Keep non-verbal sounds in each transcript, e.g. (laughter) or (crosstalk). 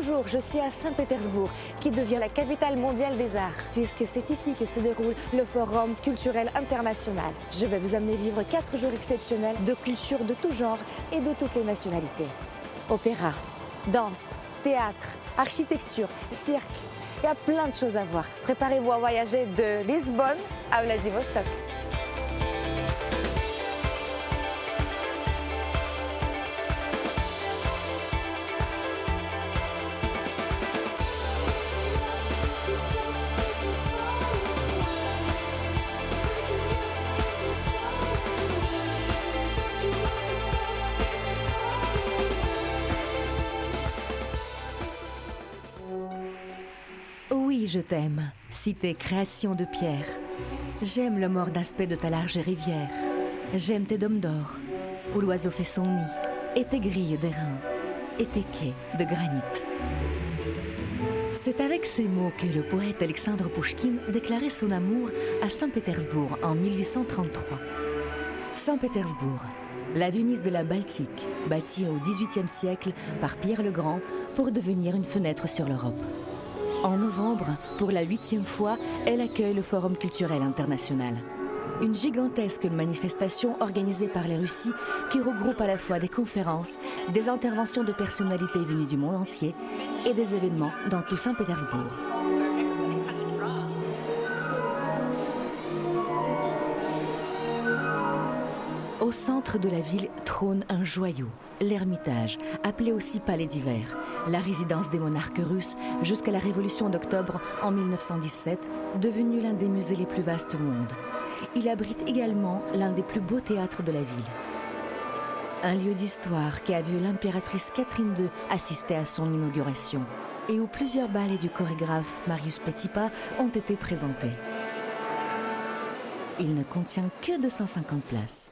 Bonjour, je suis à Saint-Pétersbourg, qui devient la capitale mondiale des arts, puisque c'est ici que se déroule le Forum culturel international. Je vais vous amener vivre quatre jours exceptionnels de cultures de tout genre et de toutes les nationalités. Opéra, danse, théâtre, architecture, cirque, il y a plein de choses à voir. Préparez-vous à voyager de Lisbonne à Vladivostok. Je t'aime, cité création de pierre. J'aime le morne aspect de ta large rivière. J'aime tes dômes d'or, où l'oiseau fait son nid, et tes grilles d'airain, et tes quais de granit. C'est avec ces mots que le poète Alexandre Pouchkine déclarait son amour à Saint-Pétersbourg en 1833. Saint-Pétersbourg, la Venise de la Baltique, bâtie au XVIIIe siècle par Pierre le Grand pour devenir une fenêtre sur l'Europe. En novembre, pour la huitième fois, elle accueille le Forum culturel international. Une gigantesque manifestation organisée par les Russies qui regroupe à la fois des conférences, des interventions de personnalités venues du monde entier et des événements dans tout Saint-Pétersbourg. Au centre de la ville trône un joyau, l'Ermitage, appelé aussi Palais d'hiver, la résidence des monarques russes jusqu'à la Révolution d'octobre en 1917, devenu l'un des musées les plus vastes au monde. Il abrite également l'un des plus beaux théâtres de la ville. Un lieu d'histoire qui a vu l'impératrice Catherine II assister à son inauguration et où plusieurs ballets du chorégraphe Marius Petipa ont été présentés. Il ne contient que 250 places.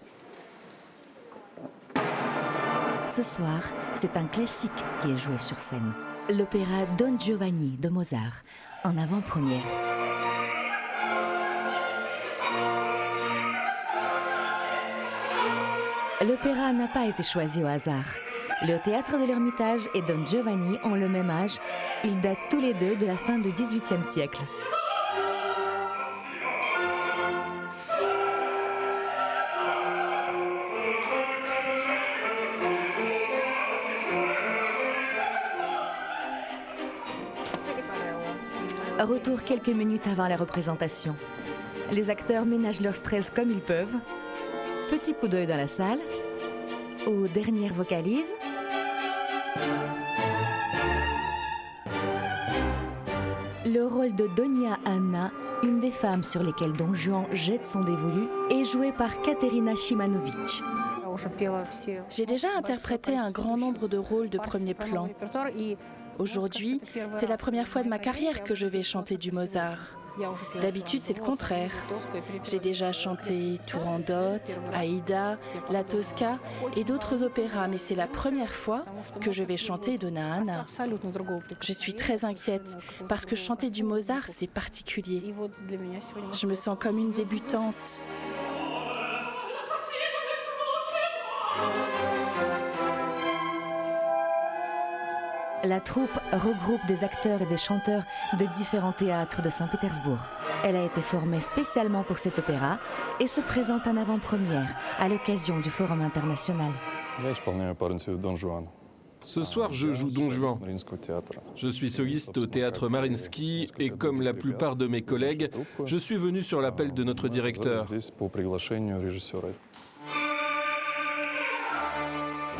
Ce soir, c'est un classique qui est joué sur scène. L'opéra Don Giovanni de Mozart, en avant-première. L'opéra n'a pas été choisi au hasard. Le théâtre de l'Ermitage et Don Giovanni ont le même âge. Ils datent tous les deux de la fin du XVIIIe siècle. Retour quelques minutes avant la représentation. Les acteurs ménagent leur stress comme ils peuvent. Petit coup d'œil dans la salle. Aux dernières vocalises. Le rôle de Donia Anna, une des femmes sur lesquelles Don Juan jette son dévolu, est joué par Katerina Shimanovic. J'ai déjà interprété un grand nombre de rôles de premier plan. Aujourd'hui, c'est la première fois de ma carrière que je vais chanter du Mozart. D'habitude, c'est le contraire. J'ai déjà chanté Turandot, Aïda, La Tosca et d'autres opéras, mais c'est la première fois que je vais chanter Donna Anna. Je suis très inquiète parce que chanter du Mozart, c'est particulier. Je me sens comme une débutante. La troupe regroupe des acteurs et des chanteurs de différents théâtres de Saint-Pétersbourg. Elle a été formée spécialement pour cet opéra et se présente en avant-première à l'occasion du Forum international. Ce soir, je joue Don Juan. Je suis soliste au théâtre Marinsky et comme la plupart de mes collègues, je suis venu sur l'appel de notre directeur.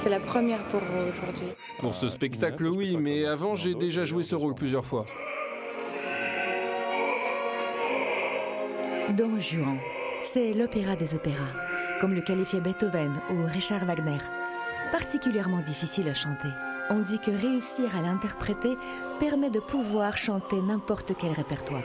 C'est la première pour vous aujourd'hui. Pour ce spectacle, oui, mais avant, j'ai déjà joué ce rôle plusieurs fois. Don Juan, c'est l'opéra des opéras, comme le qualifiait Beethoven ou Richard Wagner. Particulièrement difficile à chanter. On dit que réussir à l'interpréter permet de pouvoir chanter n'importe quel répertoire.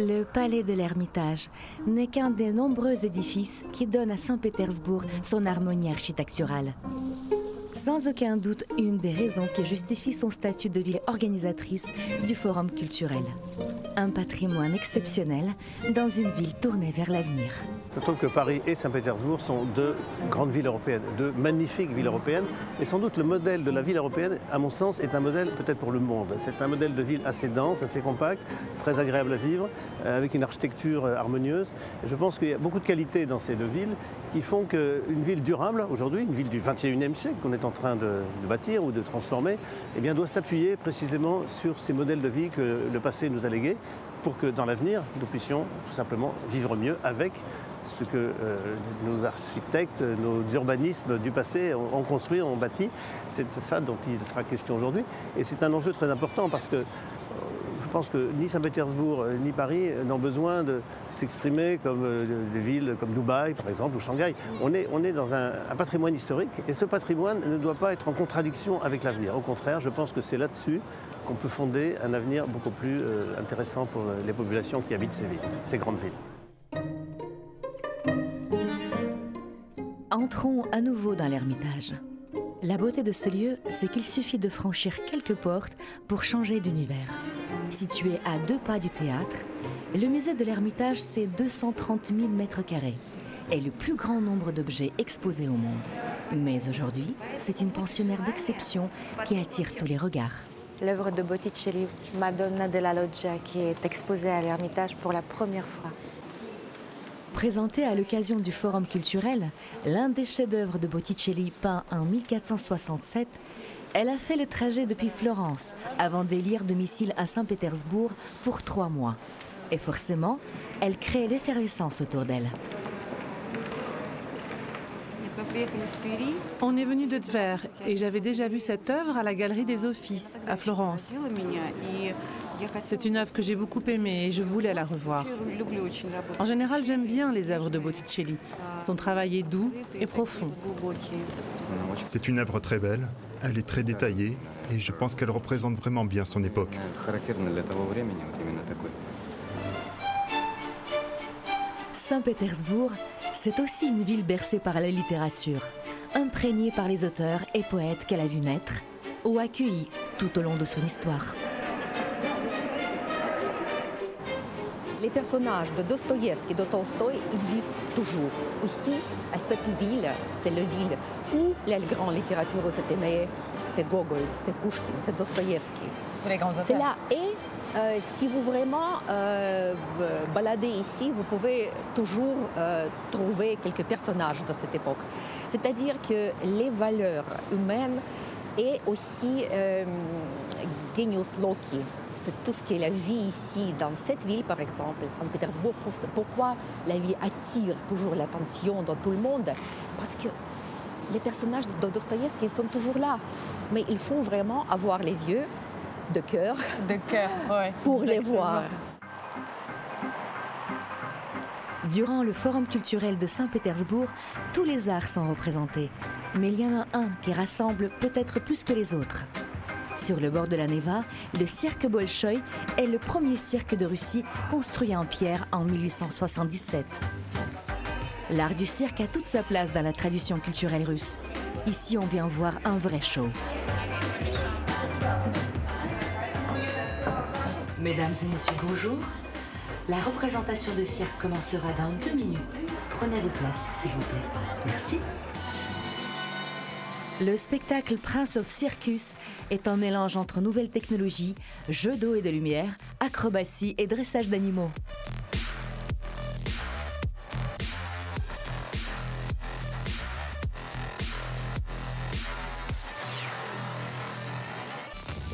Le palais de l'Ermitage n'est qu'un des nombreux édifices qui donnent à Saint-Pétersbourg son harmonie architecturale. Sans aucun doute, une des raisons qui justifie son statut de ville organisatrice du Forum culturel. Un patrimoine exceptionnel dans une ville tournée vers l'avenir. Je trouve que Paris et Saint-Pétersbourg sont deux grandes villes européennes, deux magnifiques villes européennes. Et sans doute le modèle de la ville européenne, à mon sens, est un modèle peut-être pour le monde. C'est un modèle de ville assez dense, assez compact, très agréable à vivre, euh, avec une architecture euh, harmonieuse. je pense qu'il y a beaucoup de qualités dans ces deux villes qui font qu'une ville durable aujourd'hui, une ville du 21e siècle qu'on est en train de, bâtir ou de transformer, eh bien, doit s'appuyer précisément sur ces modèles de vie que le passé nous a légués pour que dans l'avenir, nous puissions tout simplement vivre mieux avec ce que euh, nos architectes, nos urbanismes du passé ont, construit, ont bâti. C'est ça dont il sera question aujourd'hui. Et c'est un enjeu très important parce que euh, je pense que ni Saint-Pétersbourg euh, ni Paris n'ont besoin de s'exprimer comme des villes comme Dubaï, par exemple, ou Shanghai. On est, dans un, patrimoine historique et ce patrimoine ne doit pas être en contradiction avec l'avenir. Au contraire, je pense que c'est là-dessus qu'on peut fonder un avenir beaucoup plus intéressant pour les populations qui habitent ces villes, ces grandes villes. Entrons à nouveau dans l'Ermitage. La beauté de ce lieu, c'est qu'il suffit de franchir quelques portes pour changer d'univers. Situé à deux pas du théâtre, le musée de l'Ermitage, c'est 230 000 mètres carrés et le plus grand nombre d'objets exposés au monde. Mais aujourd'hui, c'est une pensionnaire d'exception qui attire tous les regards. L'œuvre de Botticelli, Madonna della Loggia, qui est exposée à l'Ermitage pour la première fois. Présentée à l'occasion du Forum culturel, l'un des chefs-d'œuvre de Botticelli peint en 1467, elle a fait le trajet depuis Florence avant d'élire domicile à Saint-Pétersbourg pour trois mois. Et forcément, elle crée l'effervescence autour d'elle. On est venu de Tver et j'avais déjà vu cette œuvre à la Galerie des Offices à Florence. C'est une œuvre que j'ai beaucoup aimée et je voulais la revoir. En général, j'aime bien les œuvres de Botticelli. Son travail est doux et profond. C'est une œuvre très belle, elle est très détaillée et je pense qu'elle représente vraiment bien son époque. Saint-Pétersbourg, c'est aussi une ville bercée par la littérature, imprégnée par les auteurs et poètes qu'elle a vus naître ou accueillis tout au long de son histoire. Les personnages de Dostoïevski, de Tolstoï, ils vivent toujours. Ici, à cette ville, c'est la ville où la grande littérature s'est née. C'est Gogol, c'est Pushkin, c'est Dostoïevski. C'est là. Et euh, si vous vraiment euh, baladez ici, vous pouvez toujours euh, trouver quelques personnages de cette époque. C'est-à-dire que les valeurs humaines et aussi Genius Loki, c'est tout ce qui est la vie ici, dans cette ville par exemple, Saint-Pétersbourg. Pourquoi la vie attire toujours l'attention dans tout le monde? Parce que les personnages de Dostoïevski, ils sont toujours là. Mais il faut vraiment avoir les yeux de cœur, de cœur pour les voir. Durant le Forum culturel de Saint-Pétersbourg, tous les arts sont représentés. Mais il y en a un qui rassemble peut-être plus que les autres. Sur le bord de la Neva, le cirque Bolchoï est le premier cirque de Russie construit en pierre en 1877. L'art du cirque a toute sa place dans la tradition culturelle russe. Ici, on vient voir un vrai show. Mesdames et messieurs, bonjour. La représentation de cirque commencera dans deux minutes. Prenez vos places, s'il vous plaît. Merci. Le spectacle Prince of Circus est un mélange entre nouvelles technologies, jeux d'eau et de lumière, acrobatie et dressage d'animaux.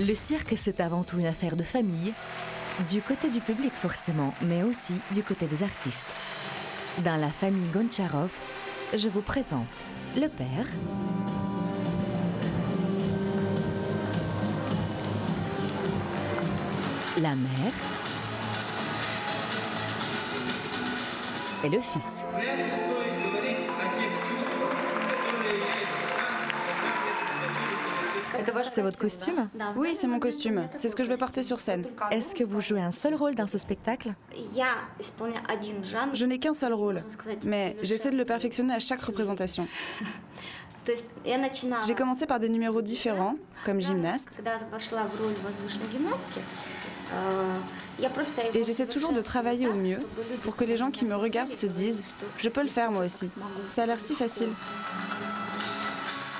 Le cirque, c'est avant tout une affaire de famille, du côté du public forcément, mais aussi du côté des artistes. Dans la famille Goncharov, je vous présente le père, la mère et le fils. C'est votre costume? Oui, c'est mon costume. C'est ce que je vais porter sur scène. Est-ce que vous jouez un seul rôle dans ce spectacle? Je n'ai qu'un seul rôle, mais j'essaie de le perfectionner à chaque représentation. J'ai commencé par des numéros différents, comme gymnaste. Et j'essaie toujours de travailler au mieux pour que les gens qui me regardent se disent Je peux le faire moi aussi. Ça a l'air si facile.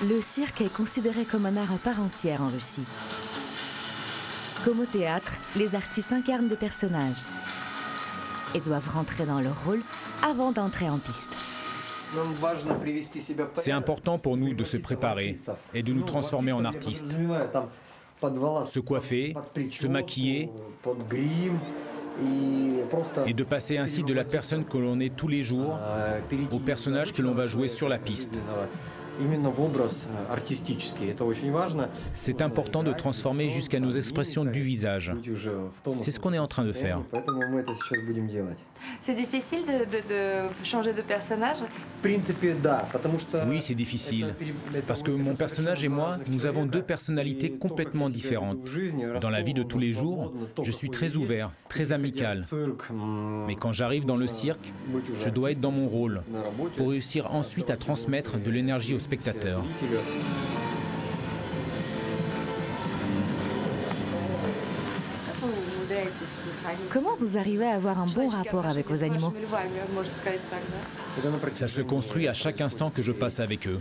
Le cirque est considéré comme un art à part entière en Russie. Comme au théâtre, les artistes incarnent des personnages et doivent rentrer dans leur rôle avant d'entrer en piste. C'est important pour nous de se préparer et de nous transformer en artistes. Se coiffer, se maquiller et de passer ainsi de la personne que l'on est tous les jours au personnage que l'on va jouer sur la piste. C'est important de transformer jusqu'à nos expressions du visage. C'est ce qu'on est en train de faire. C'est difficile de, changer de personnage? Oui, c'est difficile. Parce que mon personnage et moi, nous avons deux personnalités complètement différentes. Dans la vie de tous les jours, je suis très ouvert, très amical. Mais quand j'arrive dans le cirque, je dois être dans mon rôle pour réussir ensuite à transmettre de l'énergie aux spectateurs. Comment vous arrivez à avoir un bon rapport avec vos animaux Ça se construit à chaque instant que je passe avec eux.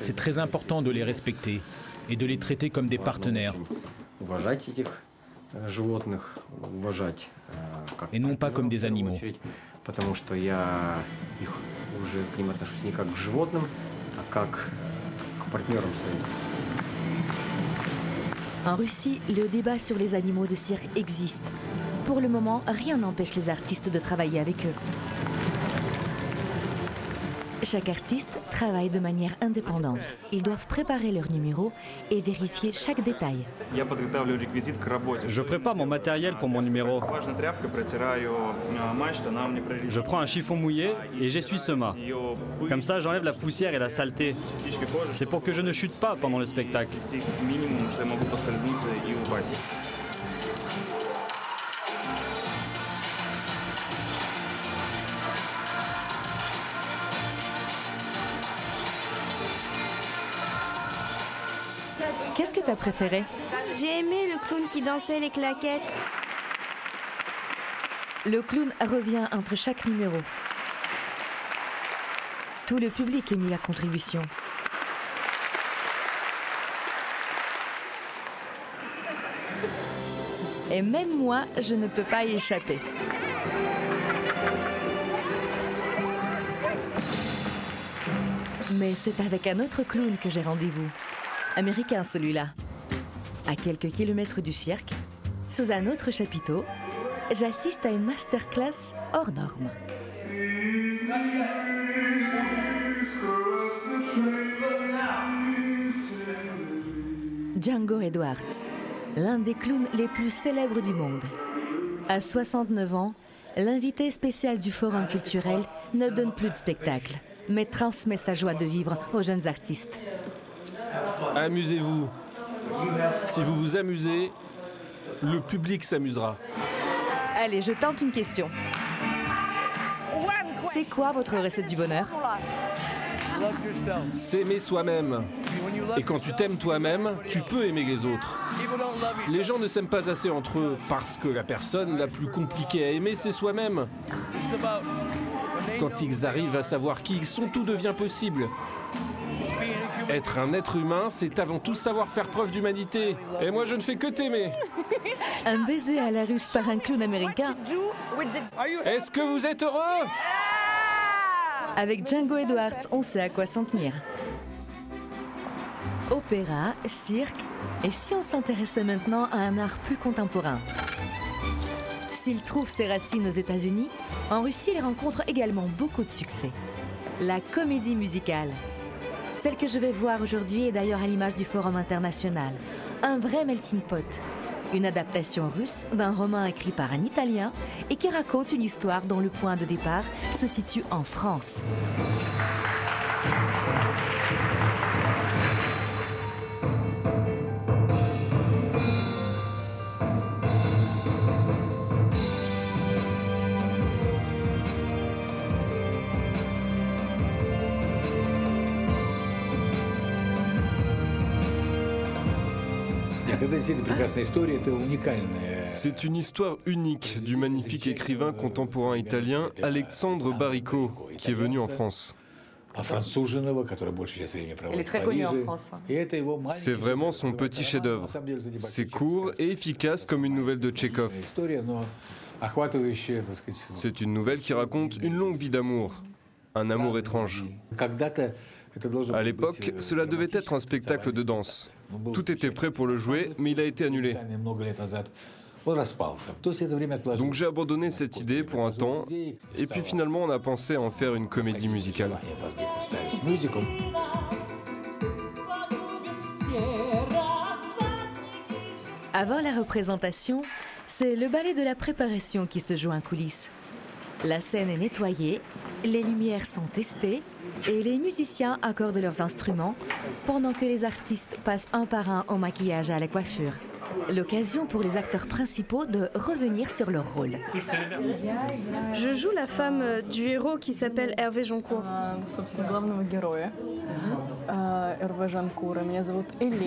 C'est très important de les respecter et de les traiter comme des partenaires. Et non pas comme des animaux. En Russie, le débat sur les animaux de cirque existe. Pour le moment, rien n'empêche les artistes de travailler avec eux. Chaque artiste travaille de manière indépendante. Ils doivent préparer leur numéro et vérifier chaque détail. Je prépare mon matériel pour mon numéro. Je prends un chiffon mouillé et j'essuie ce mât. Comme ça, j'enlève la poussière et la saleté. C'est pour que je ne chute pas pendant le spectacle. Qu'est-ce que tu as préféré? J'ai aimé le clown qui dansait les claquettes. Le clown revient entre chaque numéro. Tout le public est mis à contribution. Et même moi, je ne peux pas y échapper. Mais c'est avec un autre clown que j'ai rendez-vous. Américain celui-là. À quelques kilomètres du cirque, sous un autre chapiteau, j'assiste à une masterclass hors norme. Django Edwards, l'un des clowns les plus célèbres du monde. À 69 ans, l'invité spécial du Forum culturel ne donne plus de spectacle, mais transmet sa joie de vivre aux jeunes artistes. Amusez-vous. Si vous vous amusez, le public s'amusera. Allez, je tente une question. C'est quoi votre recette du bonheur? S'aimer soi-même. Et quand tu t'aimes toi-même, tu peux aimer les autres. Les gens ne s'aiment pas assez entre eux parce que la personne la plus compliquée à aimer, c'est soi-même. Quand ils arrivent à savoir qui ils sont, tout devient possible. Être un être humain, c'est avant tout savoir faire preuve d'humanité. Et moi, je ne fais que t'aimer. (laughs) Un baiser à la russe par un clown américain. Est-ce que vous êtes heureux? Avec Django Edwards, on sait à quoi s'en tenir. Opéra, cirque, et si on s'intéressait maintenant à un art plus contemporain? S'il trouve ses racines aux États-Unis, en Russie, il rencontre également beaucoup de succès. La comédie musicale. Celle que je vais voir aujourd'hui est d'ailleurs à l'image du Forum international. Un vrai melting pot. Une adaptation russe d'un roman écrit par un Italien et qui raconte une histoire dont le point de départ se situe en France. C'est une histoire unique du magnifique écrivain contemporain italien Alexandre Baricco, qui est venu en France. Elle est très connue en France. C'est vraiment son petit chef-d'œuvre. C'est court et efficace comme une nouvelle de Tchekhov. C'est une nouvelle qui raconte une longue vie d'amour, un amour étrange. À l'époque, cela devait être un spectacle de danse. Tout était prêt pour le jouer, mais il a été annulé. Donc j'ai abandonné cette idée pour un temps, et puis finalement on a pensé à en faire une comédie musicale. Avant la représentation, c'est le ballet de la préparation qui se joue en coulisses. La scène est nettoyée, les lumières sont testées et les musiciens accordent leurs instruments pendant que les artistes passent un par un au maquillage et à la coiffure. L'occasion pour les acteurs principaux de revenir sur leur rôle. Je joue la femme du héros qui s'appelle Hervé Joncourt.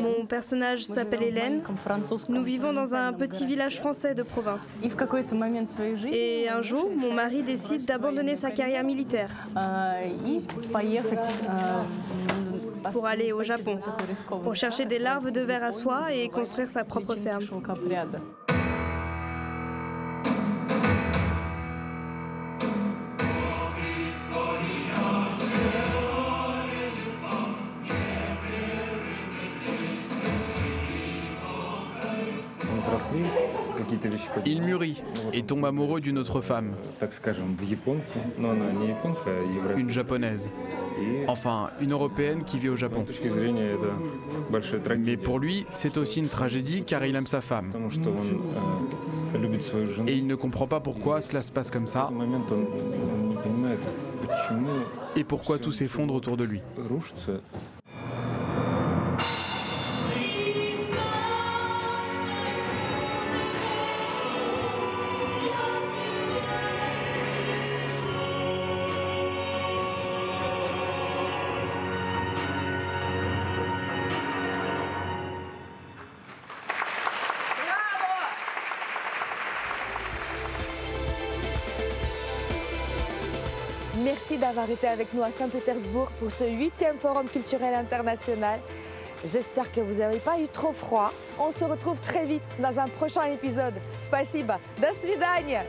Mon personnage s'appelle Hélène. Nous vivons dans un petit village français de province. Et un jour, mon mari décide d'abandonner sa carrière militaire. Pour aller au Japon, pour chercher des larves de verre à soie et construire sa propre ferme. Il mûrit et tombe amoureux d'une autre femme. Une japonaise. Enfin, une européenne qui vit au Japon. Mais pour lui, c'est aussi une tragédie car il aime sa femme. Et il ne comprend pas pourquoi cela se passe comme ça. Et pourquoi tout s'effondre autour de lui. d'avoir été avec nous à Saint-Pétersbourg pour ce huitième Forum culturel international. J'espère que vous n'avez pas eu trop froid. On se retrouve très vite dans un prochain épisode. Spasiba. До свидания.